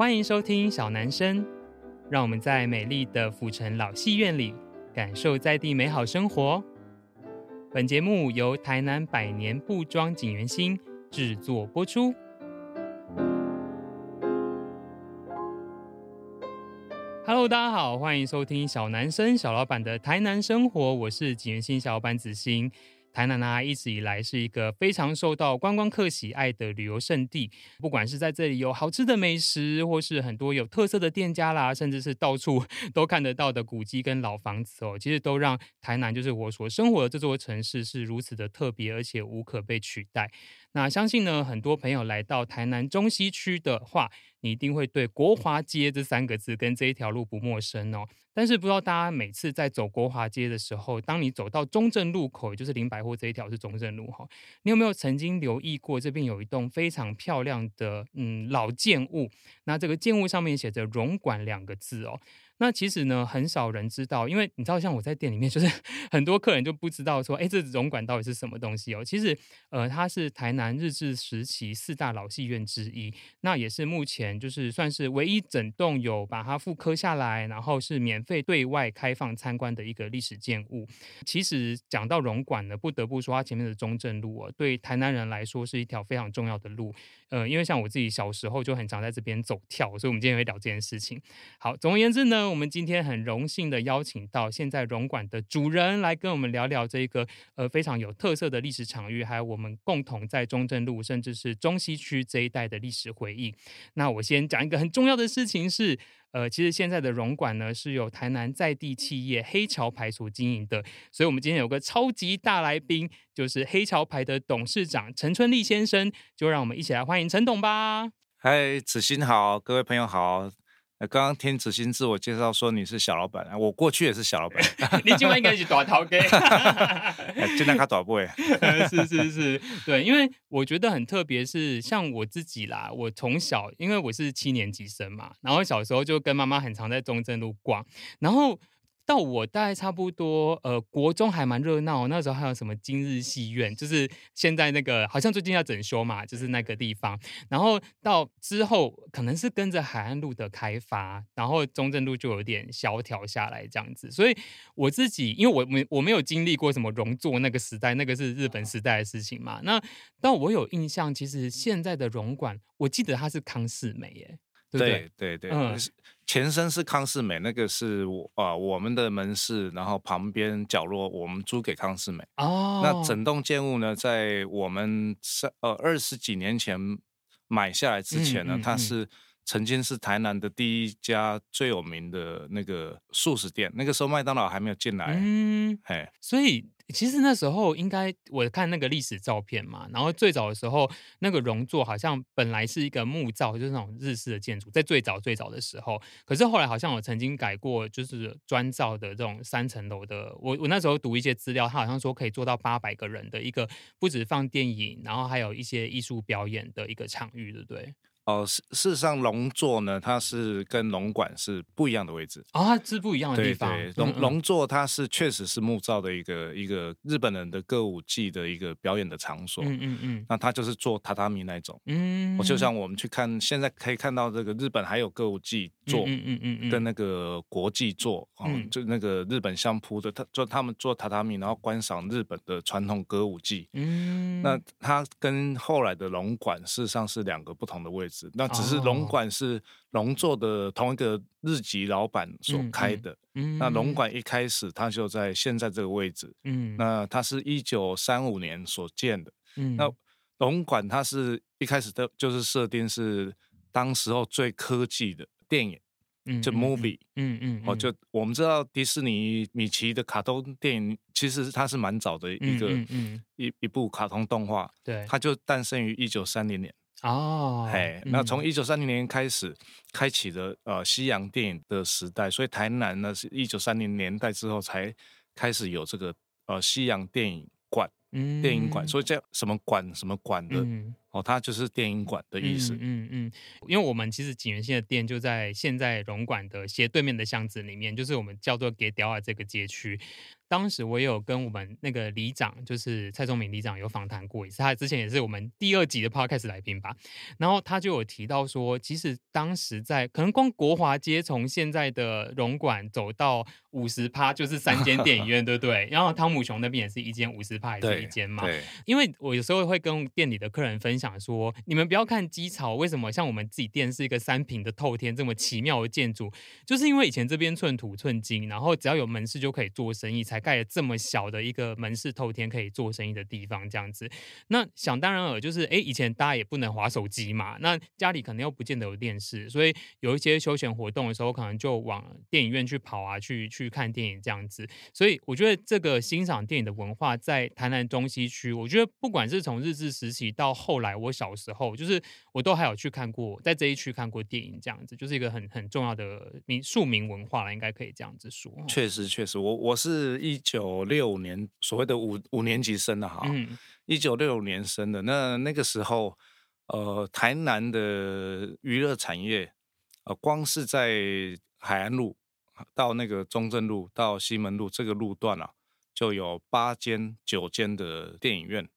欢迎收听小男生，让我们在美丽的府城老戏院里感受在地美好生活。本节目由台南百年布庄锦源兴制作播出。Hello，大家好，欢迎收听小男生小老板的台南生活，我是锦源兴小老板子欣。台南啊，一直以来是一个非常受到观光客喜爱的旅游胜地。不管是在这里有好吃的美食，或是很多有特色的店家啦，甚至是到处都看得到的古迹跟老房子哦，其实都让台南就是我所生活的这座城市是如此的特别，而且无可被取代。那相信呢，很多朋友来到台南中西区的话，你一定会对国华街这三个字跟这一条路不陌生哦。但是不知道大家每次在走国华街的时候，当你走到中正路口，也就是林百货这一条是中正路哈，你有没有曾经留意过这边有一栋非常漂亮的嗯老建物？那这个建物上面写着荣管”两个字哦。那其实呢，很少人知道，因为你知道，像我在店里面，就是 很多客人就不知道说，哎，这总馆到底是什么东西哦？其实，呃，它是台南日治时期四大老戏院之一，那也是目前就是算是唯一整栋有把它复刻下来，然后是免费对外开放参观的一个历史建物。其实讲到总馆呢，不得不说它前面的中正路哦，对台南人来说是一条非常重要的路。呃，因为像我自己小时候就很常在这边走跳，所以我们今天会聊这件事情。好，总而言之呢，我们今天很荣幸的邀请到现在荣馆的主人来跟我们聊聊这个呃非常有特色的历史场域，还有我们共同在中正路甚至是中西区这一带的历史回忆。那我先讲一个很重要的事情是。呃，其实现在的荣馆呢，是由台南在地企业黑桥牌所经营的，所以我们今天有个超级大来宾，就是黑桥牌的董事长陈春立先生，就让我们一起来欢迎陈董吧。嗨，子欣好，各位朋友好。刚刚听子欣自我介绍说你是小老板，我过去也是小老板。你今晚应该是大头家，今天他大不？是是是，对，因为我觉得很特别，是像我自己啦，我从小因为我是七年级生嘛，然后小时候就跟妈妈很常在中正路逛，然后。到我大概差不多，呃，国中还蛮热闹。那时候还有什么今日戏院，就是现在那个好像最近要整修嘛，就是那个地方。然后到之后，可能是跟着海岸路的开发，然后中正路就有点萧条下来这样子。所以我自己，因为我没我没有经历过什么荣作那个时代，那个是日本时代的事情嘛。那但我有印象，其实现在的总馆，我记得它是康世美耶。对对对，嗯，前身是康世美，那个是我啊、呃、我们的门市，然后旁边角落我们租给康世美。哦，那整。栋建物呢，在我们三呃二十几年前买下来之前呢，嗯嗯嗯、它是曾经是台南的第一家最有名的那个素食店，那个时候麦当劳还没有进来。嗯，嘿，所以。其实那时候应该我看那个历史照片嘛，然后最早的时候那个容座好像本来是一个木造，就是那种日式的建筑，在最早最早的时候，可是后来好像我曾经改过，就是砖造的这种三层楼的。我我那时候读一些资料，他好像说可以做到八百个人的一个，不止放电影，然后还有一些艺术表演的一个场域，对不对？哦，事事实上，龙座呢，它是跟龙馆是不一样的位置啊、哦，它是不一样的地方。对对，龙龙座它是确实是木造的一个一个日本人的歌舞伎的一个表演的场所。嗯嗯嗯。那它就是做榻榻米那种。嗯。我就像我们去看，现在可以看到这个日本还有歌舞伎座，嗯嗯嗯嗯，跟那个国际座，嗯，就那个日本相扑的，他做他们做榻榻米，然后观赏日本的传统歌舞伎。嗯。那它跟后来的龙馆事实上是两个不同的位置。那只是龙馆是龙座的同一个日籍老板所开的。嗯嗯、那龙馆一开始它就在现在这个位置。嗯，那它是一九三五年所建的。嗯，那龙馆它是一开始的就是设定是当时候最科技的电影，嗯、就 movie。嗯嗯。哦、嗯，就我们知道迪士尼米奇的卡通电影，其实它是蛮早的一个、嗯嗯嗯、一一部卡通动画。对，它就诞生于一九三零年。哦，哎，那从一九三零年开始开启的呃西洋电影的时代，所以台南呢是一九三零年代之后才开始有这个呃西洋电影馆，嗯，电影馆，所以叫什么馆什么馆的哦，它就是电影馆的意思。嗯嗯，嗯，因为我们其实景元县的店就在现在荣馆的斜对面的巷子里面，就是我们叫做给雕啊这个街区。当时我也有跟我们那个里长，就是蔡宗明里长有访谈过一次，他之前也是我们第二集的 podcast 来宾吧。然后他就有提到说，其实当时在可能光国华街从现在的荣馆走到五十趴，就是三间电影院，对不对？然后汤姆熊那边也是一间，五十趴也是一间嘛。对。因为我有时候会跟店里的客人分享说，你们不要看鸡巢，为什么像我们自己店是一个三坪的透天这么奇妙的建筑，就是因为以前这边寸土寸金，然后只要有门市就可以做生意，才。盖了这么小的一个门市透天可以做生意的地方，这样子，那想当然尔就是，哎，以前大家也不能划手机嘛，那家里可能又不见得有电视，所以有一些休闲活动的时候，可能就往电影院去跑啊，去去看电影这样子。所以我觉得这个欣赏电影的文化在台南中西区，我觉得不管是从日治时期到后来我小时候，就是我都还有去看过，在这一区看过电影，这样子就是一个很很重要的民庶民文化了，应该可以这样子说。确实，确实，我我是一。九六年，所谓的五五年级生的哈，嗯一九六五年生的，那那个时候，呃，台南的娱乐产业，呃，光是在海岸路到那个中正路到西门路这个路段啊，就有八间九间的电影院，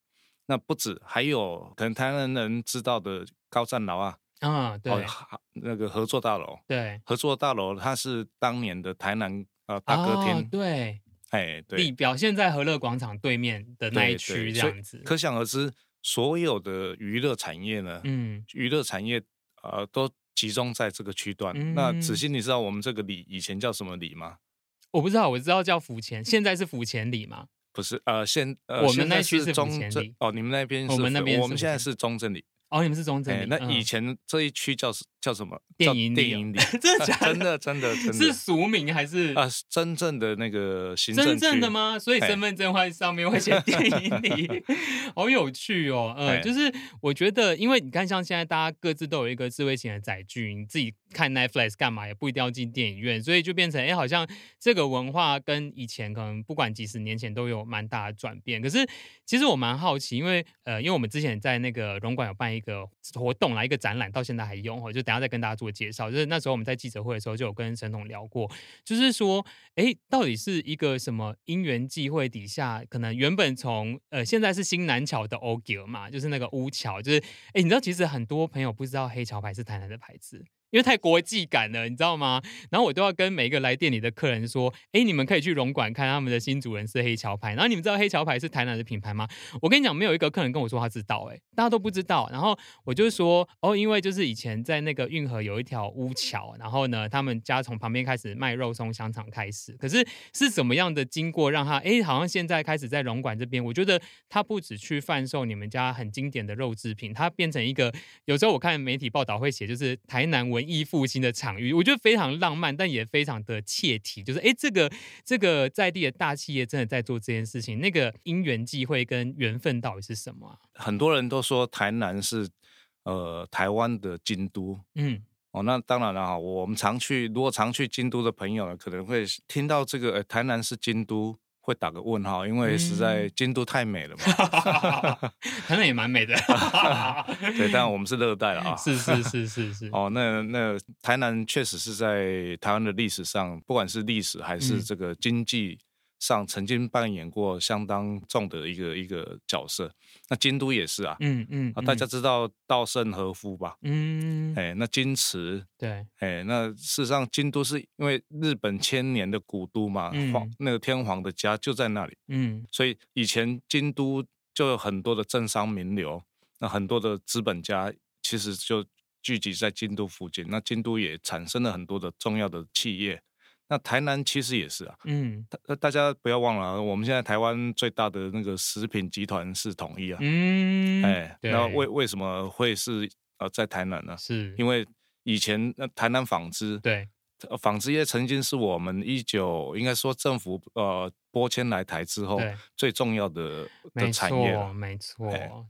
那不止，还有可能台南人知道的高站楼啊，啊，对，哦，那个合作大楼，对，合作大楼，它是当年的台南呃大歌厅，哦，对。哎，对，地表现在和乐广场对面的那一区，这样子，可想而知，所有的娱乐产业呢，嗯，娱乐产业呃都集中在这个区段。嗯、那子欣，你知道我们这个里以前叫什么里吗？我不知道，我知道叫府前，现在是府前里吗？不是，呃，现呃我们那区是中正哦，你们那边是我们那边，我们现在是中正里。哦，你们是中正里，欸，那以前这一区叫叫什么？电影电影里，真的？真的真的真的，是俗名还是啊？真正的那个行政区？真正的吗？所以身份证会上面会写 电影里，好有趣哦。嗯，就是我觉得，因为你看，像现在大家各自都有一个智慧型的载具，你自己看 Netflix 干嘛也不一定要进电影院，所以就变成哎，好像这个文化跟以前可能不管几十年前都有蛮大的转变。可是其实我蛮好奇，因为呃，因为我们之前在那个荣馆有办一个活动。来一个展览，到现在还用，哦就等下再跟大家做介绍。就是那时候我们在记者会的时候，就有跟沈总聊过，就是说，哎，到底是一个什么因缘际会底下，可能原本从呃，现在是新南桥的欧吉尔嘛，就是那个乌桥，就是哎，你知道其实很多朋友不知道黑桥牌是台南的牌子。因为太国际感了，你知道吗？然后我都要跟每一个来店里的客人说：“哎，你们可以去荣馆看他们的新主人是黑桥牌。”然后你们知道黑桥牌是台南的品牌吗？我跟你讲，没有一个客人跟我说他知道，哎，大家都不知道。然后我就说：“哦，因为就是以前在那个运河有一条乌桥，然后呢，他们家从旁边开始卖肉松香肠开始。可是是怎么样的经过让他哎，好像现在开始在荣馆这边？我觉得他不止去贩售你们家很经典的肉制品，他变成一个有时候我看媒体报道会写，就是台南文艺复兴的场域，我觉得非常浪漫，但也非常的切题。就是，哎，这个这个在地的大企业真的在做这件事情，那个因缘际会跟缘分到底是什么啊？很多人都说台南是呃台湾的京都，嗯，哦，那当然了哈，我们常去，如果常去京都的朋友呢，可能会听到这个，呃，台南是京都。会打个问号，因为实在京都太美了嘛，台南也蛮美的，对，但我们是热带了啊，是是是是是，哦，那那台南确实是在台湾的历史上，不管是历史还是这个经济。上曾经扮演过相当重的一个一个角色，那京都也是啊，嗯嗯，大家知道稻盛和夫吧？嗯，哎，那京池，对，哎，那事实上京都是因为日本千年的古都嘛，嗯、皇那个天皇的家就在那里，嗯，所以以前京都就有很多的政商名流，那很多的资本家其实就聚集在京都附近，那京都也产生了很多的重要的企业。那台南其实也是啊，嗯，大大家不要忘了，我们现在台湾最大的那个食品集团是统一啊，嗯，哎，那为为什么会是呃在台南呢？是。因为以前那台南纺织，对，纺织业曾经是我们一九应该说政府呃播迁来台之后最重要的的产业没错，没错。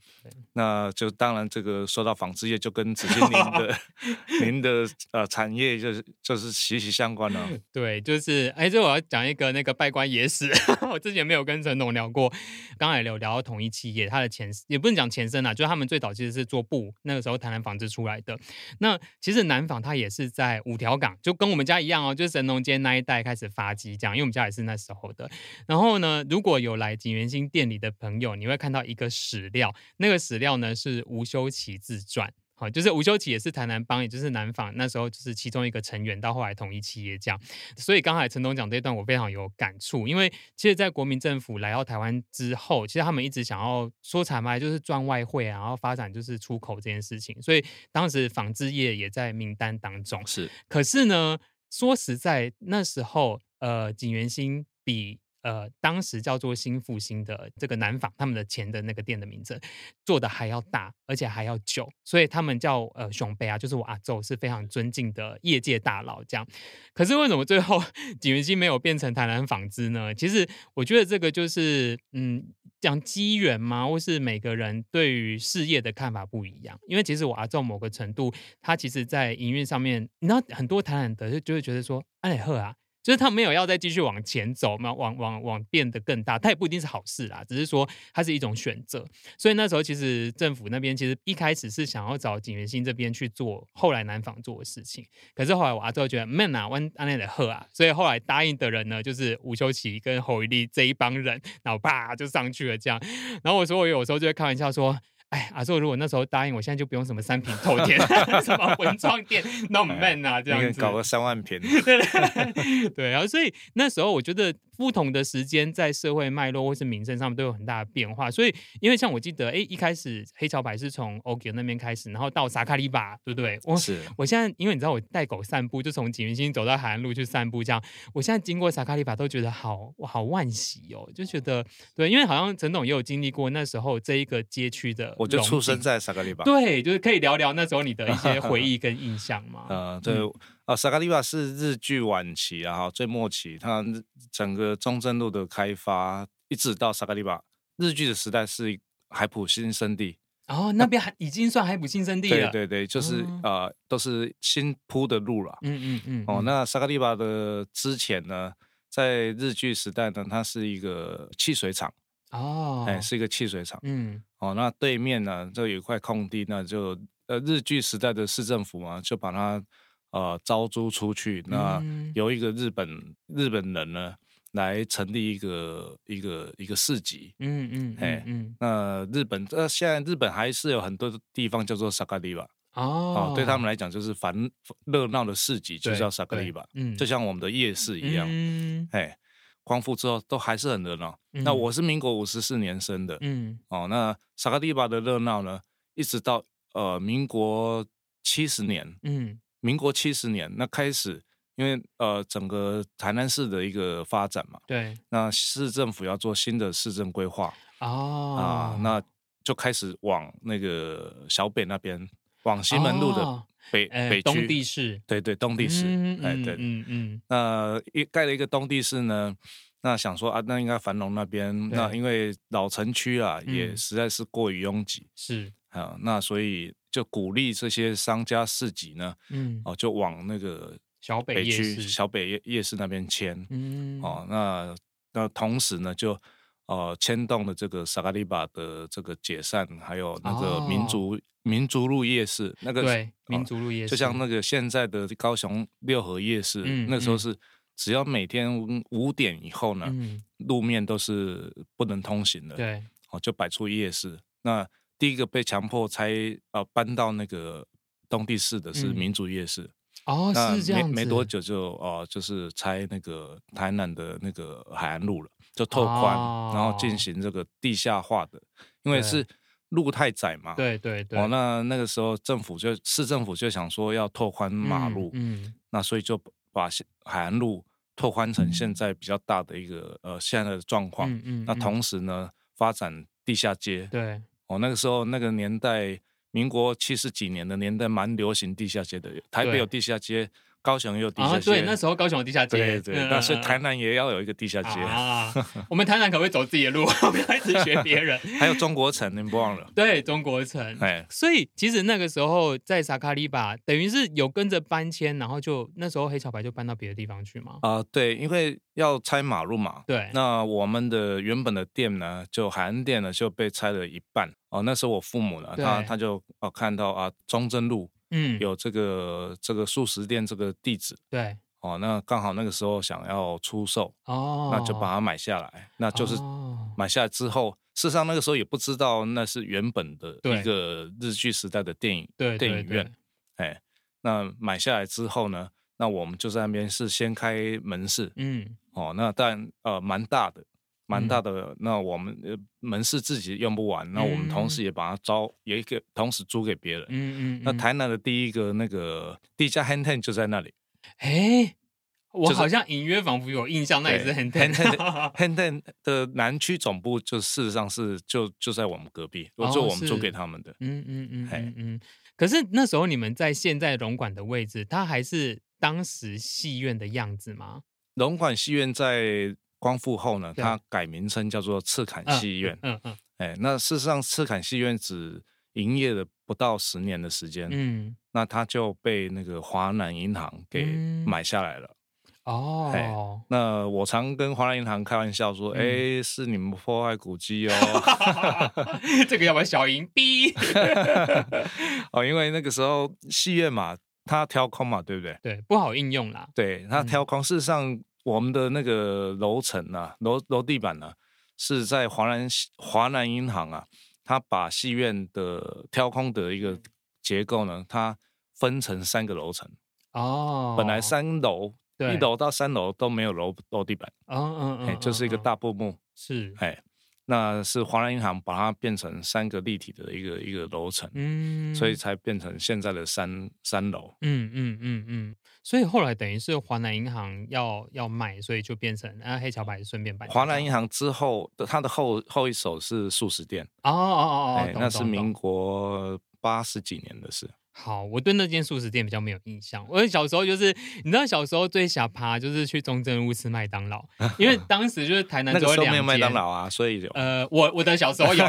那就当然这个说到纺织业，就跟子欣您的 您的呃产业就是就是息息相关了。对，就是哎，这我要讲一个那个拜官野史，我之前没有跟陈董聊过，刚才有聊到统一企业，它的前也不能讲前身啊，就是他们最早其实是做布，那个时候台南纺织出来的。那其实南纺它也是在五条港，就跟我们家一样哦，就是神农街那一带开始发迹这样，因为我们家也是那时候的。然后呢，如果有来锦源兴店里的朋友，你会看到一个史料，那个史料呢是吴修齐自传，好，就是吴修齐也是台南帮，也就是南纺那时候就是其中一个成员，到后来统一企业这样。所以刚才陈董讲这一段，我非常有感触，因为其实，在国民政府来到台湾之后，其实他们一直想要说产卖就是赚外汇啊，然后发展就是出口这件事情，所以当时纺织业也在名单当中。是，可是呢，说实在，那时候呃，锦源兴比。呃，当时叫做新复兴的这个南纺，他们的前的那个店的名字做的还要大，而且还要久，所以他们叫呃熊贝啊，就是我阿祖是非常尊敬的业界大佬这样。可是为什么最后锦源兴没有变成台南纺织呢？其实我觉得这个就是嗯，讲机缘嘛，或是每个人对于事业的看法不一样。因为其实我阿祖某个程度，他其实在营运上面，你知道很多台南的就就会觉得说，哎呵啊。就是他没有要再继续往前走嘛，往往往变得更大，它也不一定是好事啦，只是说它是一种选择。所以那时候其实政府那边其实一开始是想要找景元兴这边去做后来南纺做的事情，可是后来我阿祖觉得 man 啊，弯安内的喝啊，所以后来答应的人呢就是吴修齐跟侯一力这一帮人，然后啪就上去了这样。然后我说我有时候就会开玩笑说。哎，阿寿，如果那时候答应，我现在就不用什么三品透天，什么文创店，那么 man 啊，这样子，搞个三万坪。对，然后所以那时候我觉得。不同的时间在社会脉络或是民生上面都有很大的变化，所以因为像我记得，哎，一开始黑潮牌是从 OK 那边开始，然后到萨卡利巴，对不对？我是，我现在因为你知道我带狗散步，就从景云星走到海岸路去散步，这样，我现在经过萨卡利巴都觉得好，我好惋惜哦，就觉得对，因为好像陈董也有经历过那时候这一个街区的，我就出生在萨卡利巴，对，就是可以聊聊那时候你的一些回忆跟印象嘛，呃，对。嗯啊，萨卡利巴是日据晚期啊，最末期，它整个中正路的开发一直到萨卡利巴，日据的时代是海普新生地。哦，那边还已经算海普新生地了。对对对，就是、嗯、呃，都是新铺的路了。嗯嗯嗯。哦，那萨卡利巴的之前呢，在日据时代呢，它是一个汽水厂。哦。哎，是一个汽水厂。嗯。哦，那对面呢，就有一块空地，那就呃，日据时代的市政府嘛，就把它。呃，招租出去，那由一个日本、嗯、日本人呢来成立一个一个一个市集。嗯嗯，哎，嗯，那日本呃，现在日本还是有很多地方叫做萨卡利巴哦，哦，对他们来讲就是繁热闹的市集就叫萨卡利巴，嗯，就像我们的夜市。一样，嗯，哎，光复之后都还是很热闹。嗯、那我是民国五十四年生的，嗯，哦，那萨卡利巴的热闹呢，一直到呃民国七十年，嗯。民国七十年，那开始，因为呃，整个台南市的一个发展嘛，对，那市政府要做新的市政规划，哦，啊，那就开始往那个小北那边，往西门路的北、哦、北区，东地市，对对，东地市，嗯、哎对，嗯嗯，那一盖了一个东地市呢，那想说啊，那应该繁荣那边，那因为老城区啊，也实在是过于拥挤，是。啊，那所以就鼓励这些商家市集呢，嗯，哦，就往那个小北区、小北夜夜市那边迁，嗯，哦，那那同时呢，就呃牵动了这个萨卡利巴的这个解散，还有那个民族、哦、民族路夜市，那个对，民族路夜市，就像那个现在的高雄六合夜市，嗯、那时候是只要每天五点以后呢，嗯、路面都是不能通行的，对，哦，就摆出夜市，那。第一个被强迫拆呃搬到那个东地市的是民族夜市、嗯、哦，那是这样没没多久就哦、呃、就是拆那个台南的那个海岸路了，就拓宽，哦、然后进行这个地下化的，因为是路太窄嘛。对对对。哦，那那个时候政府就市政府就想说要拓宽马路，嗯，嗯那所以就把海岸路拓宽成现在比较大的一个呃现在的状况。嗯，嗯嗯。那同时呢，发展地下街。对。哦，那个时候那个年代，民国七十几年的年代，蛮流行地下街的。台北有地下街，高雄也有地下街。对，那时候高雄有地下街。对对，那所以台南也要有一个地下街啊。我们台南可不可以走自己的路，不要一直学别人？还有中国城，你不忘了？对，中国城。哎，所以其实那个时候在萨卡利巴，等于是有跟着搬迁，然后就那时候黑潮白就搬到别的地方去嘛。啊，对，因为要拆马路嘛。对。那我们的原本的店呢，就海岸店呢，就被拆了一半。哦，那时候我父母呢，他他就哦看到啊中正路，嗯，有这个这个素食店这个地址，对，哦，那刚好那个时候想要出售，哦，那就把它买下来，那就是买下来之后，事实上那个时候也不知道那是原本的一个日剧时代的电影电影院，哎，那买下来之后呢，那我们就在那边是先开门市，嗯，哦，那但呃蛮大的。蛮大的，嗯、那我们呃门市自己用不完，嗯、那我们同时也把它招，也给同时租给别人。嗯嗯。那台南的第一个那个第一家 hand ten 就在那里。哎、欸，我好像隐约仿佛有印象，那也是 hand ten。hand ten 的南区总部就事实上是就就在我们隔壁，哦、就我们租给他们的。嗯嗯嗯嗯嗯。可是那时候你们在现在龙馆的位置，它还是当时戏院的样子吗？龙馆戏院在。光复后呢，它改名称叫做赤坎戏院。嗯嗯，哎，那事实上赤坎戏院只营业了不到十年的时间。嗯，那它就被那个华南银行给买下来了。哦，那我常跟华南银行开玩笑说，哎，是你们破坏古迹哦。这个要不要小银币？哦，因为那个时候戏院嘛，它挑空嘛，对不对？对，不好应用啦。对，它挑空，事实上。我们的那个楼层呢，楼楼地板呢，是在华南华南银行啊，它把戏院的挑空的一个结构呢，它分成三个楼层。哦，本来三楼，一楼到三楼都没有楼楼地板。嗯嗯嗯，就是一个大布幕。是，哎。那是华南银行把它变成三个立体的一个一个楼层，嗯，所以才变成现在的三三楼，嗯嗯嗯嗯，所以后来等于是华南银行要要卖，所以就变成啊黑桥牌顺便办。华南银行之后的它的后后一手是素食店，哦哦哦哦，那是民国八十几年的事。好，我对那间素食店比较没有印象。我小时候就是，你知道小时候最想爬就是去中正路吃麦当劳，因为当时就是台南只有两间。那时候没有麦当劳啊，所以有。呃，我我的小时候有，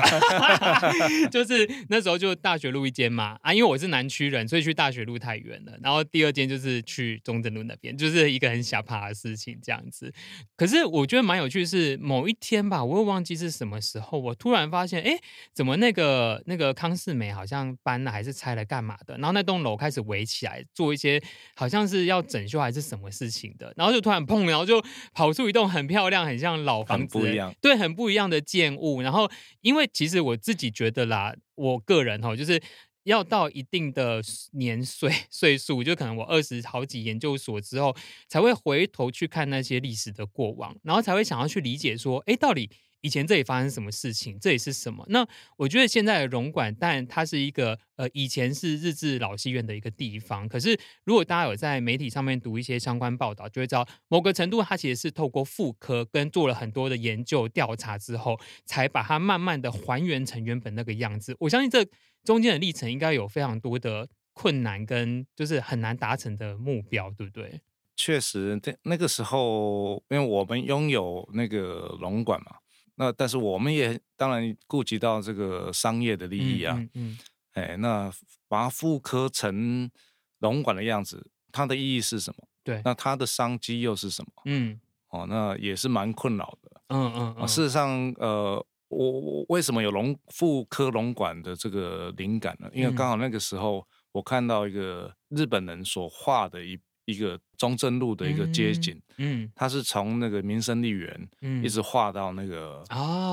就是那时候就大学路一间嘛啊，因为我是南区人，所以去大学路太远了。然后第二间就是去中正路那边，就是一个很想爬的事情这样子。可是我觉得蛮有趣，是某一天吧，我又忘记是什么时候，我突然发现，哎，怎么那个那个康世美好像搬了还是拆了干嘛的？然后那栋楼开始围起来，做一些好像是要整修还是什么事情的，然后就突然砰，然后就跑出一栋很漂亮、很像老房子，不一样，对，很不一样的建物。然后，因为其实我自己觉得啦，我个人哈，就是要到一定的年岁岁数，就可能我二十好几研究所之后，才会回头去看那些历史的过往，然后才会想要去理解说，哎，到底。以前这里发生什么事情？这里是什么？那我觉得现在的龙馆，但它是一个呃，以前是日治老戏院的一个地方。可是如果大家有在媒体上面读一些相关报道，就会知道某个程度它其实是透过复刻跟做了很多的研究调查之后，才把它慢慢的还原成原本那个样子。我相信这中间的历程应该有非常多的困难跟就是很难达成的目标，对不对？确实，那那个时候，因为我们拥有那个龙馆嘛。那但是我们也当然顾及到这个商业的利益啊，嗯，嗯，嗯，哎，那把它复刻成龙馆的样子，它的意义是什么？对，那它的商机又是什么？嗯，哦，那也是蛮困扰的。嗯嗯，嗯，事实上，呃，我我为什么有龙复刻龙馆的这个灵感呢？因为刚好那个时候我看到一个日本人所画的一。一个中正路的一个街景，嗯，它是从那个民生丽园，嗯，一直画到那个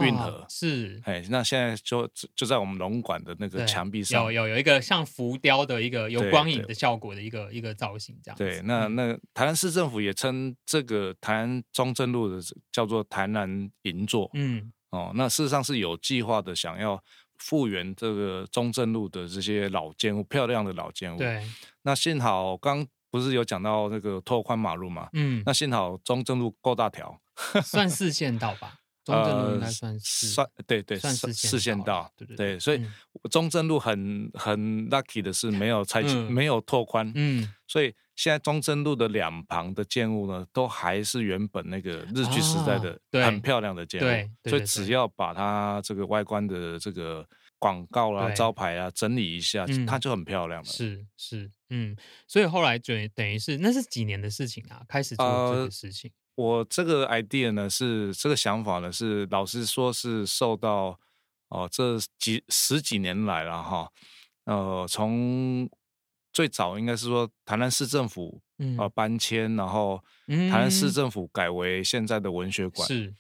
运河，是，哎，那现在就就在我们龙馆的那个墙壁上，有有有一个像浮雕的一个有光影的效果的一个一个造型，这样。对，那那台南市政府也称这个台南中正路的叫做台南银座，嗯，哦，那事实上是有计划的，想要复原这个中正路的这些老建物，漂亮的老建物。对，那幸好刚。不是有讲到那个拓宽马路嘛？嗯，那幸好中正路够大条，算四线道吧？中正路应该算是算对对，算是四线道，对对对，所以中正路很很 lucky 的是没有 拆，没有拓宽，嗯，所以现在中正路的两旁的建物呢，都还是原本那个日据时代的很漂亮的建物，所以只要把它这个外观的这个广告啦、招牌啊整理一下，它就很漂亮了。是是，嗯，所以后来就等于是那是几年的事情啊，开始做这个事情。我这个 idea 呢，是这个想法呢，是老实说，是受到哦、呃、这几十几年来了哈，呃，从最早应该是说台南市政府呃搬迁，然后台南市政府改为现在的文学馆，是。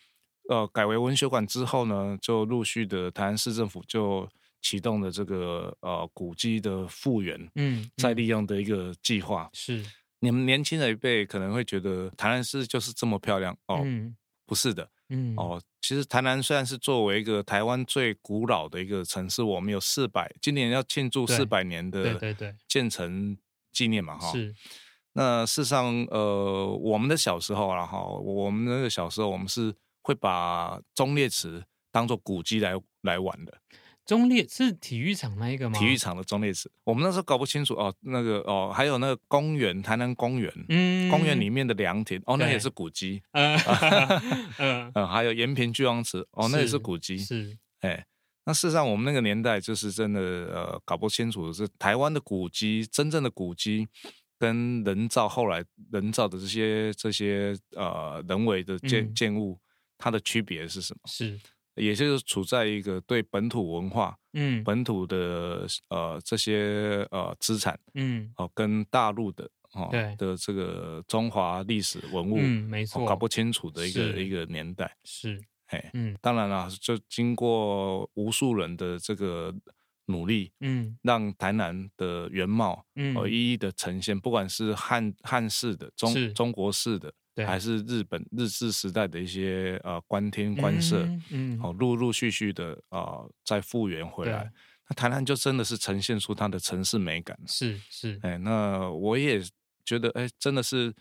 呃改为文学馆之后呢，就陆续的台南市政府就启动了这个呃古迹的复原，嗯，再利用的一个计划是。你们年轻的一辈可能会觉得台南市就是这么漂亮哦，嗯、不是的，嗯，哦，其实台南虽然是作为一个台湾最古老的一个城市，我们有四百，今年要庆祝四百年的建成纪念嘛，哈，是。那事实上，呃，我们的小时候啦，哈，我们那个小时候，我们是会把忠烈祠当做古迹来来玩的。忠烈是体育场那一个吗？体育场的中烈祠，我们那时候搞不清楚哦。那个哦，还有那个公园，台南公园，嗯，公园里面的凉亭，哦，那也是古迹。嗯 嗯 嗯，还有延平巨王池，哦，那也是古迹。是，哎，那事实上我们那个年代就是真的呃，搞不清楚是台湾的古迹，真正的古迹跟人造后来人造的这些这些呃人为的建建物，它的区别是什么？是。也就是处在一个对本土文化，嗯，本土的呃这些呃资产，嗯，哦，跟大陆的哦对。的这个中华历史文物，嗯，没错，搞不清楚的一个一个年代，是，哎，嗯，当然了，就经过无数人的这个努力，嗯，让台南的原貌，嗯，一一的呈现，不管是汉汉式的、中中国式的。对。还是日本日治时代的一些呃官天官舍，嗯，哦，陆陆续续的啊、呃、再复原回来，那台南就真的是呈现出它的城市美感。是是，哎，那我也觉得，哎，真的是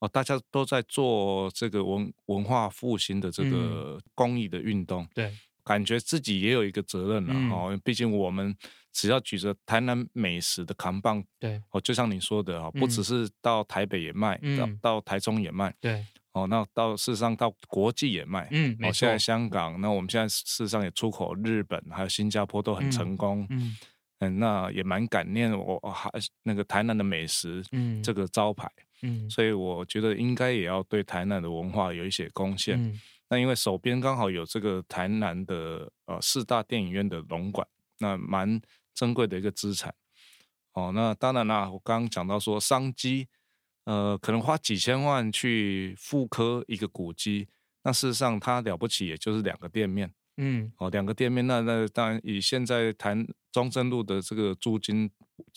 哦，大家都在做这个文文化复兴的这个公益的运动，嗯、对，感觉自己也有一个责任了哈，嗯、毕竟我们。只要举着台南美食的扛棒，对。哦，就像你说的啊，不只是到台北也卖，到到台中也卖，对。哦，那到事实上到国际也卖，嗯，哦，现在香港，那我们现在事实上也出口日本，还有新加坡都很成功，嗯。嗯，那也蛮感念我还那个台南的美食，嗯，这个招牌，嗯，所以我觉得应该也要对台南的文化有一些贡献。那因为手边刚好有这个台南的呃四大电影院的龙馆。那蛮珍贵的一个资产，哦，那当然啦，我刚刚讲到说商机，呃，可能花几千万去复刻一个古迹，那事实上它了不起，也就是两个店面，嗯，哦，两个店面，那那当然以现在谈中正路的这个租金，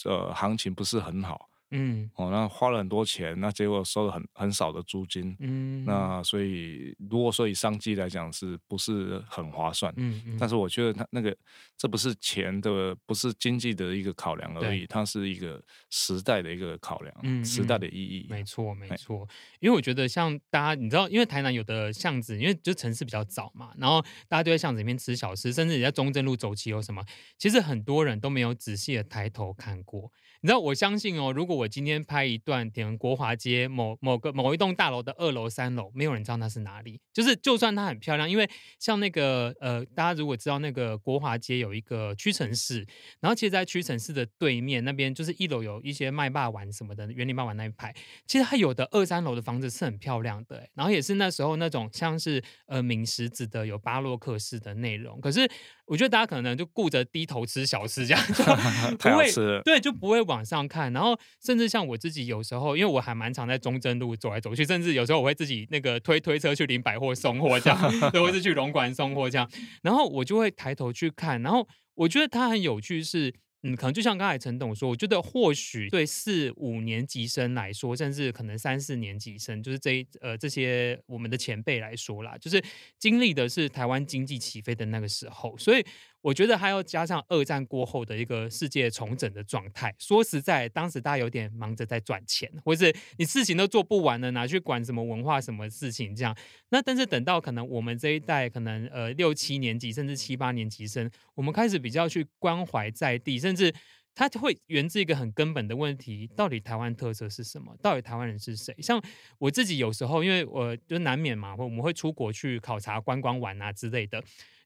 呃，行情不是很好。嗯，哦，那花了很多钱，那结果收了很很少的租金，嗯，那所以如果说以商机来讲，是不是很划算？嗯，嗯，但是我觉得它那个这不是钱的，不是经济的一个考量而已，它是一个时代的一个考量，嗯，时代的意义。没错，没错。因为我觉得像大家，你知道，因为台南有的巷子，因为就城市比较早嘛，然后大家都在巷子里面吃小吃，甚至你在中正路走起有什么，其实很多人都没有仔细的抬头看过。你知道，我相信哦，如果我今天拍一段点国华街某某个某一栋大楼的二楼、三楼，没有人知道那是哪里。就是，就算它很漂亮，因为像那个呃，大家如果知道那个国华街有一个屈臣氏，然后其实，在屈臣氏的对面那边，就是一楼有一些卖霸丸什么的，园林霸丸那一排，其实它有的二三楼的房子是很漂亮的，然后也是那时候那种像是呃明石子的，有巴洛克式的内容。可是我觉得大家可能就顾着低头吃小吃这样，就 不会对，就不会。往上看，然后甚至像我自己有时候，因为我还蛮常在中正路走来走去，甚至有时候我会自己那个推推车去林百货送货这样，或是去龙馆送货这样，然后我就会抬头去看，然后我觉得它很有趣是。嗯，可能就像刚才陈董说，我觉得或许对四五年级生来说，甚至可能三四年级生，就是这呃这些我们的前辈来说啦，就是经历的是台湾经济起飞的那个时候，所以我觉得还要加上二战过后的一个世界重整的状态。说实在，当时大家有点忙着在赚钱，或是你事情都做不完了，拿去管什么文化什么事情这样。那但是等到可能我们这一代，可能呃六七年级甚至七八年级生，我们开始比较去关怀在地，甚至。它会源自一个很根本的问题：到底台湾特色是什么？到底台湾人是谁？像我自己有时候，因为我就难免嘛，或我们会出国去考察、观光玩啊之类的。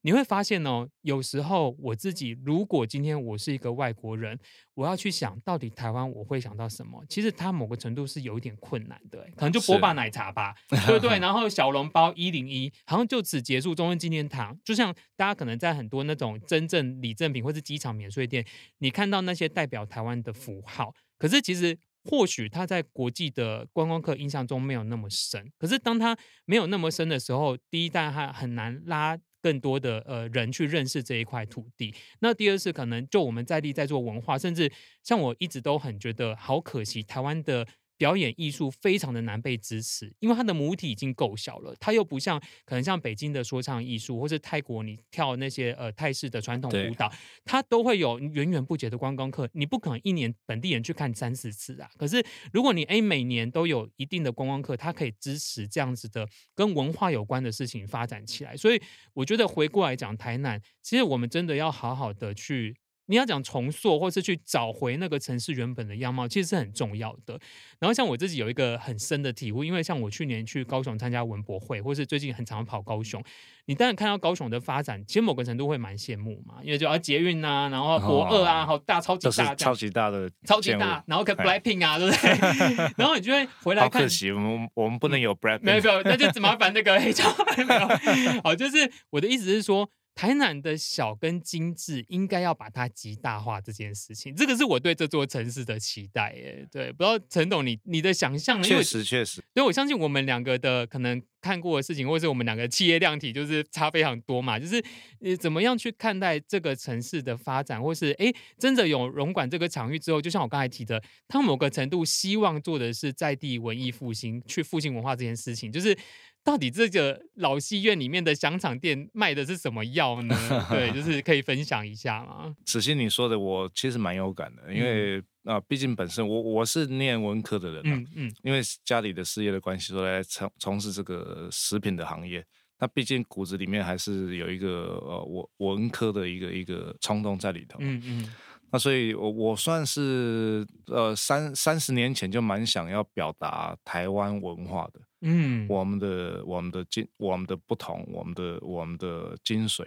你会发现哦，有时候我自己如果今天我是一个外国人，我要去想到底台湾我会想到什么？其实它某个程度是有一点困难的，可能就波霸奶茶吧，是 对不对？然后小笼包一零一，好像就此结束。中正纪念堂，就像大家可能在很多那种真正礼赠品或是机场免税店，你看到那些代表台湾的符号，可是其实或许它在国际的观光客印象中没有那么深。可是当它没有那么深的时候，第一代他很难拉。更多的呃人去认识这一块土地。那第二是可能就我们在地在做文化，甚至像我一直都很觉得好可惜，台湾的。表演艺术非常的难被支持，因为它的母体已经够小了，它又不像可能像北京的说唱艺术，或是泰国你跳那些呃泰式的传统舞蹈，它都会有源源不绝的观光客，你不可能一年本地人去看三四次啊。可是如果你哎每年都有一定的观光客，它可以支持这样子的跟文化有关的事情发展起来。所以我觉得回过来讲台南，其实我们真的要好好的去。你要讲重塑，或是去找回那个城市原本的样貌，其实是很重要的。然后像我自己有一个很深的体悟，因为像我去年去高雄参加文博会，或是最近很常跑高雄，你当然看到高雄的发展，其实某个程度会蛮羡慕嘛，因为就要捷运啊，然后博二啊，好大，超级大，超级大的，超级大，然后跟 Blackpink 啊，对不对？然后你就会回来看，可惜我们我们不能有 Blackpink，没有没有，那就只麻烦那个 黑胶没有。好，就是我的意思是说。台南的小跟精致，应该要把它极大化这件事情，这个是我对这座城市的期待耶。对，不知道陈董你你的想象，确实确实，因为我相信我们两个的可能看过的事情，或者是我们两个企业量体就是差非常多嘛，就是你怎么样去看待这个城市的发展，或是哎，真的有融管这个场域之后，就像我刚才提的，他某个程度希望做的是在地文艺复兴，去复兴文化这件事情，就是。到底这个老戏院里面的香肠店卖的是什么药呢？对，就 是可以分享一下吗？子欣，你说的我其实蛮有感的，因为啊、嗯呃，毕竟本身我我是念文科的人、啊，嗯嗯，因为家里的事业的关系，都在从从事这个食品的行业。那毕竟骨子里面还是有一个呃，我文科的一个一个冲动在里头，嗯嗯。那所以我，我我算是呃三三十年前就蛮想要表达台湾文化的。嗯，我们的我们的精我们的不同，我们的我们的精髓，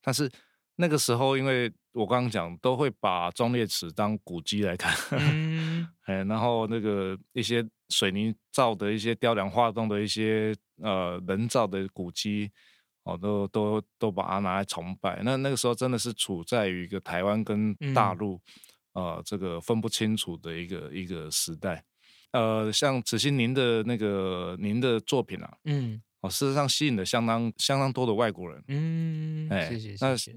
但是那个时候，因为我刚刚讲，都会把忠烈祠当古迹来看，嗯，然后那个一些水泥造的一些雕梁画栋的一些呃人造的古迹，哦，都都都把它拿来崇拜。那那个时候真的是处在于一个台湾跟大陆，嗯、呃，这个分不清楚的一个一个时代。呃，像子欣您的那个您的作品啊，嗯，哦，事实上吸引了相当相当多的外国人，嗯，哎，谢谢，谢谢。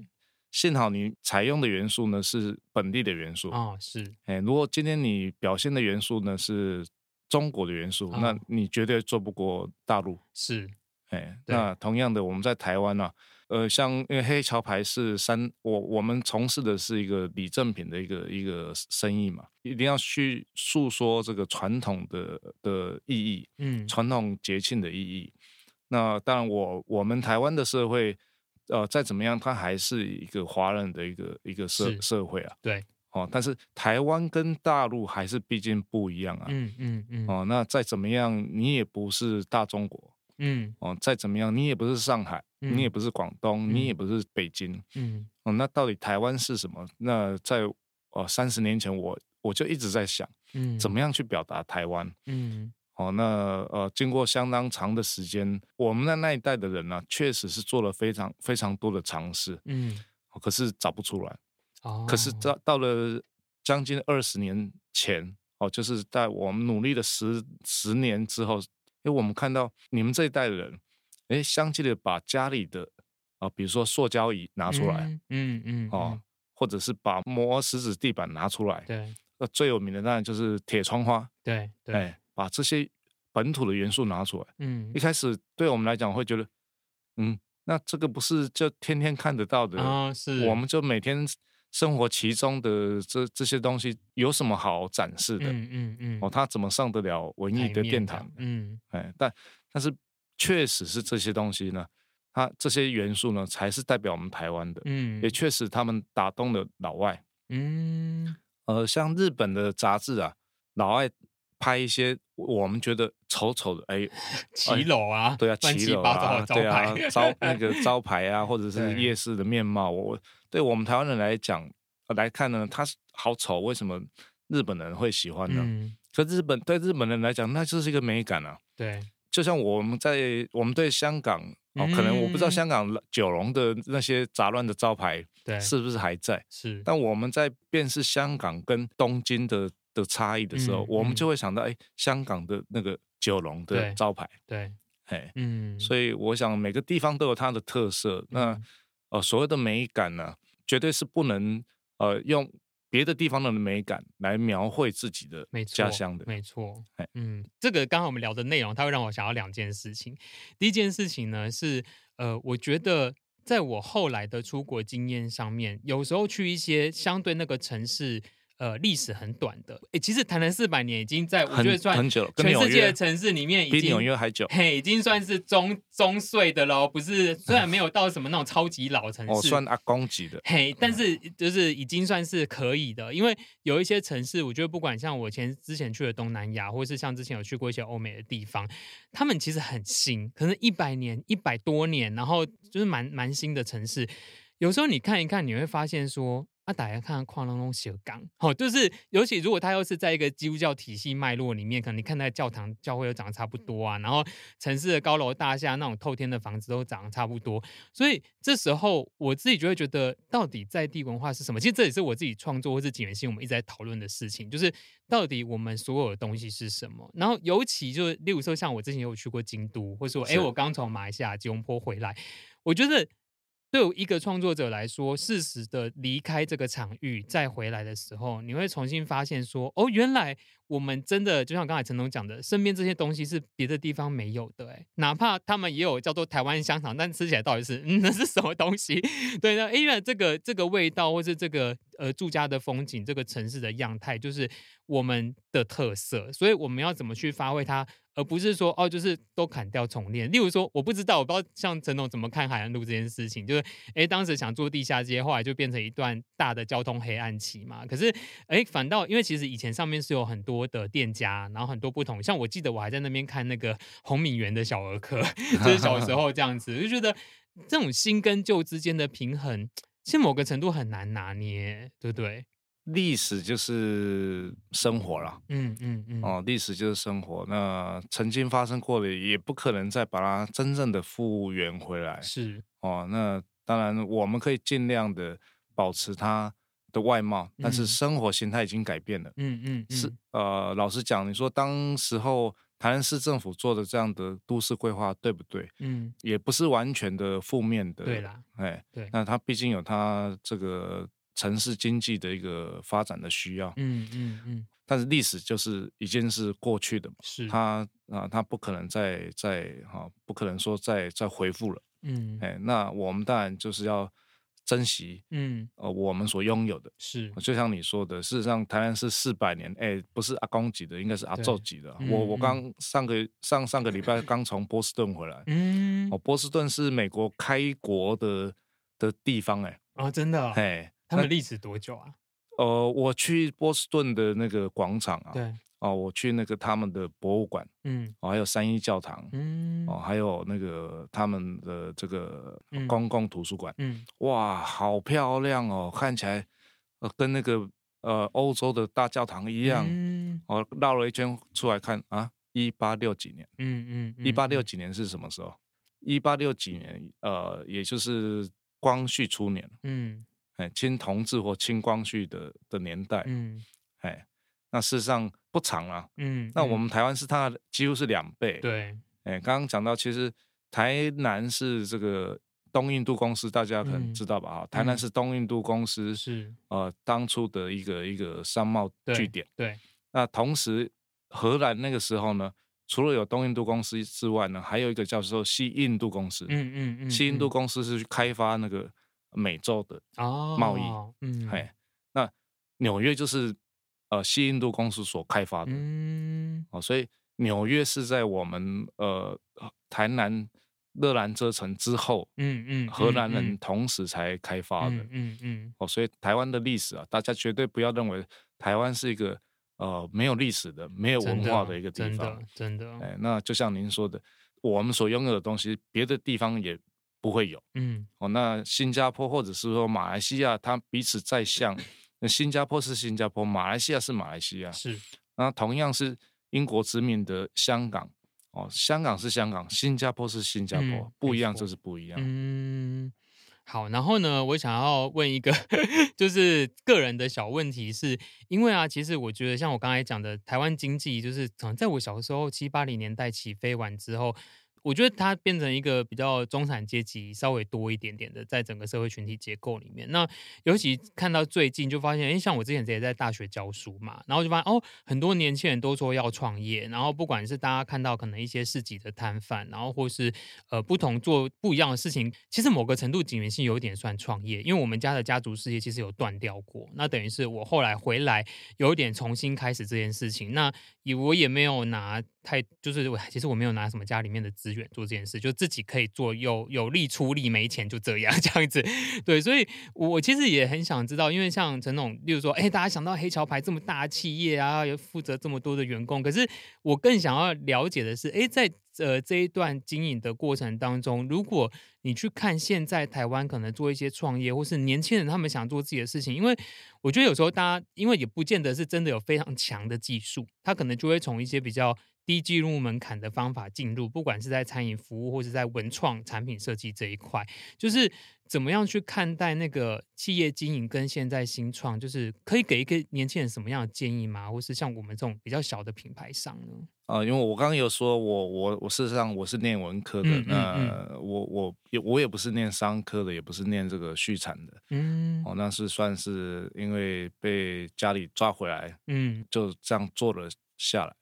幸好你采用的元素呢是本地的元素哦，是，哎，如果今天你表现的元素呢是中国的元素，哦、那你绝对做不过大陆，是，哎，那同样的，我们在台湾呢、啊。呃，像因为黑桥牌是三，我我们从事的是一个礼赠品的一个一个生意嘛，一定要去诉说这个传统的的意义，嗯，传统节庆的意义。那当然我，我我们台湾的社会，呃，再怎么样，它还是一个华人的一个一个社社会啊，对，哦，但是台湾跟大陆还是毕竟不一样啊，嗯嗯嗯，哦，那再怎么样，你也不是大中国。嗯，哦，再怎么样，你也不是上海，嗯、你也不是广东，嗯、你也不是北京，嗯，哦，那到底台湾是什么？那在哦三十年前我，我我就一直在想，嗯，怎么样去表达台湾？嗯，哦，那呃，经过相当长的时间，我们的那一代的人呢、啊，确实是做了非常非常多的尝试，嗯，可是找不出来，哦，可是到到了将近二十年前，哦，就是在我们努力了十十年之后。因为我们看到你们这一代的人，哎，相继的把家里的啊，比如说塑胶椅拿出来，嗯嗯，嗯嗯。哦，或者是把磨石子地板拿出来，对，那最有名的当然就是铁窗花，对对，哎，把这些本土的元素拿出来，嗯，一开始对我们来讲会觉得，嗯，那这个不是就天天看得到的啊？是，我们就每天生活其中的这这些东西有什么好展示的？嗯嗯嗯。哦，他怎么上得了文艺的殿堂？嗯，哎，但但是确实是这些东西呢，它这些元素呢，才是代表我们台湾的。嗯，也确实他们打动了老外。嗯，呃，像日本的杂志啊，老外。拍一些我们觉得丑丑的，哎，骑楼啊，哎、对啊，骑楼啊，对啊，招那个 招牌啊，或者是夜市的面貌，我对我们台湾人来讲来看呢，它是好丑，为什么日本人会喜欢呢？嗯、可日本对日本人来讲，那就是一个美感啊。对，就像我们在我们对香港哦，可能我不知道香港九龙的那些杂乱的招牌，对，是不是还在？是，但我们在辨识香港跟东京的。的差异的时候，嗯、我们就会想到，哎、嗯，香港的那个九龙的招牌，对，嘿，嗯，所以我想每个地方都有它的特色。嗯、那呃，所谓的美感呢，绝对是不能呃用别的地方的美感来描绘自己的家乡的，没错，哎嗯，这个刚好我们聊的内容，它会让我想到两件事情。第一件事情呢是，呃，我觉得在我后来的出国经验上面，有时候去一些相对那个城市。呃，历史很短的，诶，其实台南四百年已经在我觉得算很久，全世界的城市里面已经比纽约还久，嘿，已经算是中中岁的喽，不是，虽然没有到什么那种超级老城市，哦，算阿公级的，嘿，但是就是已经算是可以的，因为有一些城市，我觉得不管像我前之前去的东南亚，或是像之前有去过一些欧美的地方，他们其实很新，可能一百年、一百多年，然后就是蛮蛮新的城市，有时候你看一看，你会发现说。他打开看矿当中写钢，好，就是尤其如果他又是在一个基督教体系脉络里面，可能你看那教堂教会又长得差不多啊，然后城市的高楼大厦那种透天的房子都长得差不多，所以这时候我自己就会觉得，到底在地文化是什么？其实这也是我自己创作或是锦源兴我们一直在讨论的事情，就是到底我们所有的东西是什么？然后尤其就是例如说，像我之前有去过京都，或者说，哎，我刚从马来西亚吉隆坡回来，我觉得。对一个创作者来说，适时的离开这个场域，再回来的时候，你会重新发现说，哦，原来我们真的就像刚才陈总讲的，身边这些东西是别的地方没有的。哎，哪怕他们也有叫做台湾香肠，但吃起来到底是，嗯，那是什么东西？对，那因为这个这个味道，或是这个呃住家的风景，这个城市的样态，就是我们的特色，所以我们要怎么去发挥它？而不是说哦，就是都砍掉重练。例如说，我不知道，我不知道像陈总怎么看海岸路这件事情。就是，哎，当时想做地下街，后来就变成一段大的交通黑暗期嘛。可是，哎，反倒因为其实以前上面是有很多的店家，然后很多不同。像我记得我还在那边看那个洪敏园的小儿科，就是小时候这样子，就觉得这种新跟旧之间的平衡，其实某个程度很难拿捏，对不对？历史就是生活了，嗯嗯嗯，哦，历史就是生活。那曾经发生过的，也不可能再把它真正的复原回来。是哦，那当然我们可以尽量的保持它的外貌，但是生活形态已经改变了。嗯嗯，是呃，老实讲，你说当时候台南市政府做的这样的都市规划对不对？嗯，也不是完全的负面的。对啦，哎，对，那它毕竟有它这个。城市经济的一个发展的需要，嗯嗯嗯，但是历史就是已经是过去的嘛，是。它啊，它不可能再再哈，不可能说再再回复了，嗯，哎，那我们当然就是要珍惜，嗯，呃，我们所拥有的，是，就像你说的，事实上，台湾是四百年，哎，不是阿公级的，应该是阿祖级的。我我刚上个上上个礼拜刚从波士顿回来，嗯，哦，波士顿是美国开国的的地方，哎，啊，真的，哎。他们历史多久啊？呃，我去波士顿的那个广场啊，对，哦、呃，我去那个他们的博物馆，嗯，哦，还有三一教堂，嗯，哦、呃，还有那个他们的这个公共图书馆，嗯，哇，好漂亮哦，看起来呃跟那个呃欧洲的大教堂一样，嗯，我绕了一圈出来看啊，一八六几年，嗯嗯，一八六几年是什么时候？一八六几年，呃，也就是光绪初年，嗯。哎，清同治或清光绪的的年代，嗯，哎，那事实上不长啊，嗯，那我们台湾是它几乎是两倍，对，哎，刚刚讲到，其实台南是这个东印度公司，大家可能知道吧？哈，台南是东印度公司是。呃当初的一个一个商贸据点，对，那同时荷兰那个时候呢，除了有东印度公司之外呢，还有一个叫做西印度公司。嗯嗯嗯，西印度公司是去开发那个美洲的贸易。哦、嗯，嘿，那纽约就是呃西印度公司所开发的。嗯，哦，所以纽约是在我们呃台南热兰遮城之后，嗯嗯，荷兰人同时才开发的。嗯嗯，哦，所以台湾的历史啊，大家绝对不要认为台湾是一个。呃，没有历史的、没有文化的一个地方，真的，真的，哎，那就像您说的，我们所拥有的东西，别的地方也不会有。嗯，哦，那新加坡或者是说马来西亚，它彼此在像，那新加坡是新加坡，马来西亚是马来西亚，是。那同样是英国殖民的香港，哦，香港是香港，新加坡是新加坡，嗯、不一样就是不一样。嗯。好，然后呢，我想要问一个，就是个人的小问题是，是因为啊，其实我觉得像我刚才讲的，台湾经济就是可能在我小的时候七八零年代起飞完之后。我觉得它变成一个比较中产阶级稍微多一点点的，在整个社会群体结构里面。那尤其看到最近，就发现，哎，像我之前也在大学教书嘛，然后就发现，哦，很多年轻人都说要创业，然后不管是大家看到可能一些市集的摊贩，然后或是呃不同做不一样的事情，其实某个程度景元性有点算创业，因为我们家的家族事业其实有断掉过，那等于是我后来回来有点重新开始这件事情，那也我也没有拿。太就是我，其实我没有拿什么家里面的资源做这件事，就自己可以做，有有力出力，没钱就这样 这样子，对，所以我其实也很想知道，因为像陈总，例如说，哎，大家想到黑桥牌这么大的企业啊，要负责这么多的员工，可是我更想要了解的是，哎，在。呃，这一段经营的过程当中，如果你去看现在台湾可能做一些创业，或是年轻人他们想做自己的事情，因为我觉得有时候大家，因为也不见得是真的有非常强的技术，他可能就会从一些比较低进入门槛的方法进入，不管是在餐饮服务或是在文创产品设计这一块，就是。怎么样去看待那个企业经营跟现在新创，就是可以给一个年轻人什么样的建议吗？或是像我们这种比较小的品牌商呢？啊、呃，因为我刚刚有说我我我事实上我是念文科的，嗯嗯嗯、那我我也我也不是念商科的，也不是念这个畜产的，嗯，哦，那是算是因为被家里抓回来，嗯，就这样做了下来。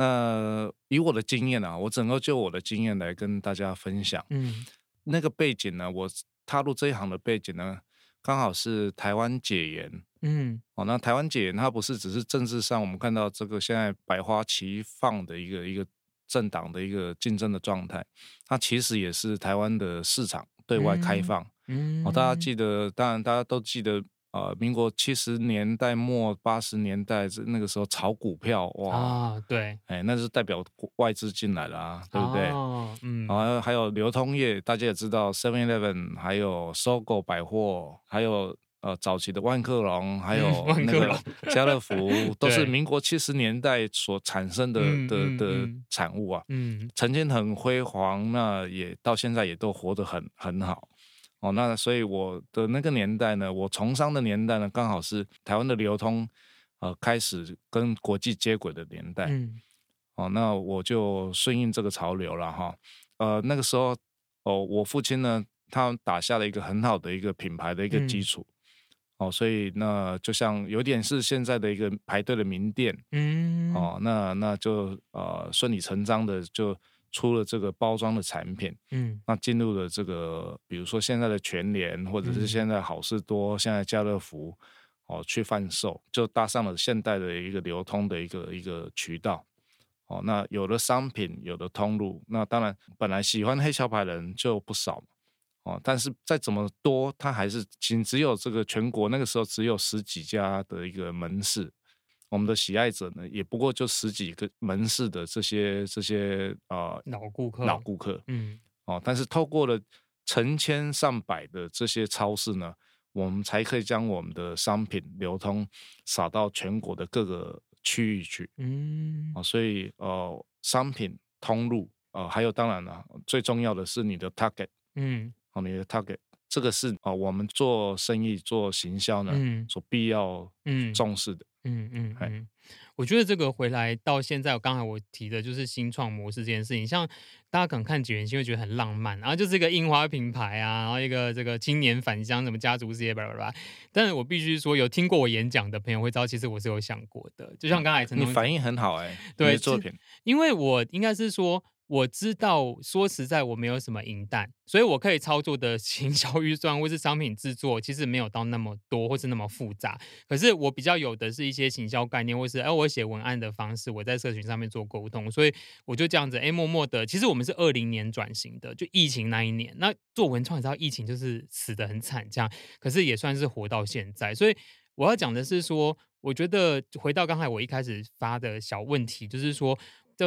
那以我的经验啊，我整个就我的经验来跟大家分享，嗯，那个背景呢，我。踏入这一行的背景呢，刚好是台湾解严，嗯，哦，那台湾解严它不是只是政治上我们看到这个现在百花齐放的一个一个政党的一个竞争的状态，它其实也是台湾的市场对外开放，嗯，哦，大家记得，当然大家都记得。呃，民国七十年代末八十年代，那个时候炒股票哇，啊，对，哎，那是代表外资进来了啊，对不对？哦，嗯，然后还有流通业，大家也知道，Seven Eleven，还有 SOGO 百货，还有呃早期的万客隆，还有 那个家乐福，都是民国七十年代所产生的的的产物啊，嗯，曾经很辉煌，那也到现在也都活得很很好。哦，那所以我的那个年代呢，我从商的年代呢，刚好是台湾的流通，呃，开始跟国际接轨的年代。嗯。哦，那我就顺应这个潮流了哈。呃，那个时候，哦，我父亲呢，他打下了一个很好的一个品牌的一个基础。嗯。哦，所以那就像有点是现在的一个排队的名店。嗯。哦，那那就呃顺理成章的就。出了这个包装的产品，嗯，那进入了这个，比如说现在的全联，或者是现在好事多，嗯、现在家乐福，哦，去贩售，就搭上了现代的一个流通的一个一个渠道，哦，那有了商品，有了通路，那当然本来喜欢黑桥牌的人就不少，哦，但是再怎么多，它还是仅只有这个全国那个时候只有十几家的一个门市。我们的喜爱者呢，也不过就十几个门市的这些这些啊、呃、老顾客，老顾客，嗯，哦，但是透过了成千上百的这些超市呢，我们才可以将我们的商品流通撒到全国的各个区域去，嗯，啊、哦，所以呃，商品通路啊、呃，还有当然了，最重要的是你的 target，嗯，哦，你的 target，这个是啊、呃，我们做生意做行销呢，嗯，所必要嗯。重视的。嗯嗯嗯，我觉得这个回来到现在，我刚才我提的就是新创模式这件事情，像大家可能看几元星会觉得很浪漫，然后就是一个印花品牌啊，然后一个这个青年返乡什么家族事业巴拉巴拉，但是我必须说，有听过我演讲的朋友会知道，其实我是有想过的，就像刚才陈总，你反应很好哎、欸，对作品，因为我应该是说。我知道，说实在，我没有什么银弹，所以我可以操作的 行销预算或是商品制作，其实没有到那么多或是那么复杂。可是我比较有的是一些行销概念，或是哎，我写文案的方式，我在社群上面做沟通，所以我就这样子哎，默默的。其实我们是二零年转型的，就疫情那一年。那做文创，你知道疫情就是死得很惨，这样，可是也算是活到现在。所以我要讲的是说，我觉得回到刚才我一开始发的小问题，就是说。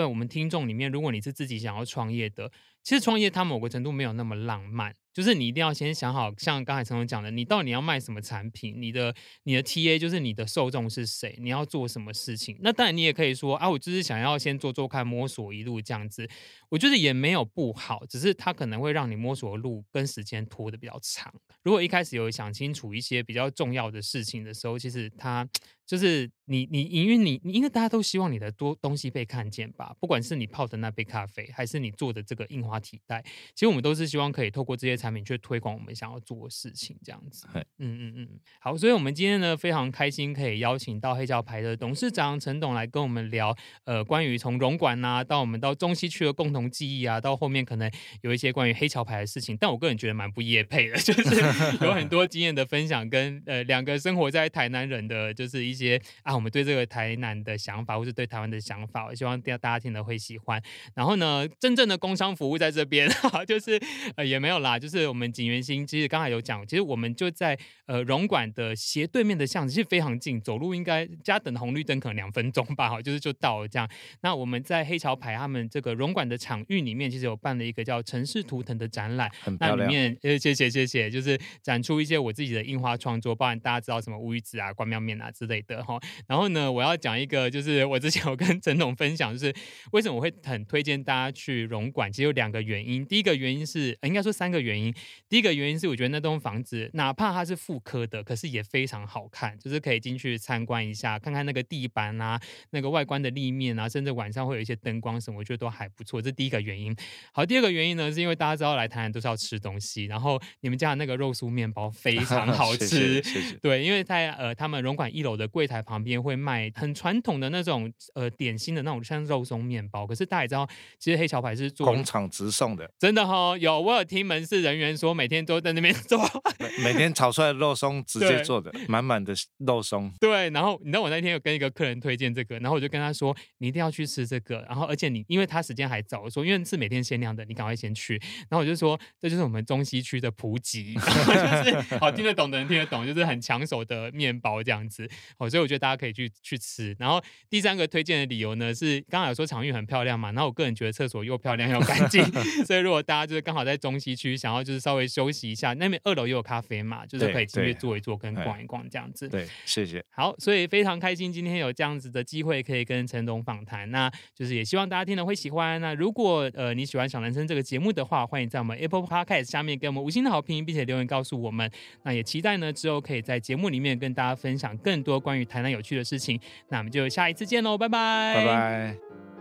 在我们听众里面，如果你是自己想要创业的，其实创业它某个程度没有那么浪漫。就是你一定要先想好，像刚才陈总讲的，你到底要卖什么产品，你的你的 TA 就是你的受众是谁，你要做什么事情。那当然你也可以说啊，我就是想要先做做看，摸索一路这样子。我觉得也没有不好，只是它可能会让你摸索的路跟时间拖得比较长。如果一开始有想清楚一些比较重要的事情的时候，其实它就是你你因为你你因为大家都希望你的多东西被看见吧，不管是你泡的那杯咖啡，还是你做的这个印花提袋，其实我们都是希望可以透过这些。产品去推广我们想要做的事情，这样子。嗯嗯嗯，好，所以我们今天呢非常开心可以邀请到黑桥牌的董事长陈董来跟我们聊，呃，关于从荣管呐到我们到中西区的共同记忆啊，到后面可能有一些关于黑桥牌的事情。但我个人觉得蛮不业配的，就是有很多经验的分享，跟呃两个生活在台南人的就是一些啊，我们对这个台南的想法，或是对台湾的想法，我希望大家听了会喜欢。然后呢，真正的工商服务在这边，就是呃也没有啦，就是。我们景元星，其实刚才有讲，其实我们就在呃荣馆的斜对面的巷子，其实非常近，走路应该加等红绿灯可能两分钟吧，哈，就是就到了这样。那我们在黑桥牌他们这个荣馆的场域里面，其实有办了一个叫“城市图腾”的展览。那里面呃，谢谢谢谢，就是展出一些我自己的印花创作，包含大家知道什么乌鱼子啊、关庙面啊之类的哈。然后呢，我要讲一个，就是我之前有跟陈总分享，就是为什么我会很推荐大家去融馆，其实有两个原因。第一个原因是，应该说三个原因。第一个原因是，我觉得那栋房子，哪怕它是复刻的，可是也非常好看，就是可以进去参观一下，看看那个地板啊，那个外观的立面啊，甚至晚上会有一些灯光什么，我觉得都还不错。这是第一个原因。好，第二个原因呢，是因为大家知道来台南都是要吃东西，然后你们家的那个肉酥面包非常 好吃。对，因为在呃他们融馆一楼的柜台旁边会卖很传统的那种呃点心的那种像肉松面包，可是大家也知道，其实黑桥牌是做工厂直送的，真的哈、哦，有我有听门市人员说。每天都在那边做，每天炒出来的肉松直接做的，满满的肉松。对，然后你知道我那天有跟一个客人推荐这个，然后我就跟他说，你一定要去吃这个。然后而且你因为他时间还早，我说因为是每天限量的，你赶快先去。然后我就说，这就是我们中西区的普及，就是好听得懂的人听得懂，就是很抢手的面包这样子。好，所以我觉得大家可以去去吃。然后第三个推荐的理由呢，是刚才有说场域很漂亮嘛，然后我个人觉得厕所又漂亮又干净，所以如果大家就是刚好在中西区，想要就是稍微。休息一下，那边二楼也有咖啡嘛，就是可以进去坐一坐，跟逛一逛这样子。对，谢谢。好，所以非常开心今天有这样子的机会可以跟陈董访谈，那就是也希望大家听了会喜欢。那如果呃你喜欢小男生这个节目的话，欢迎在我们 Apple Podcast 下面给我们五星的好评，并且留言告诉我们。那也期待呢之后可以在节目里面跟大家分享更多关于台南有趣的事情。那我们就下一次见喽，拜拜，拜拜。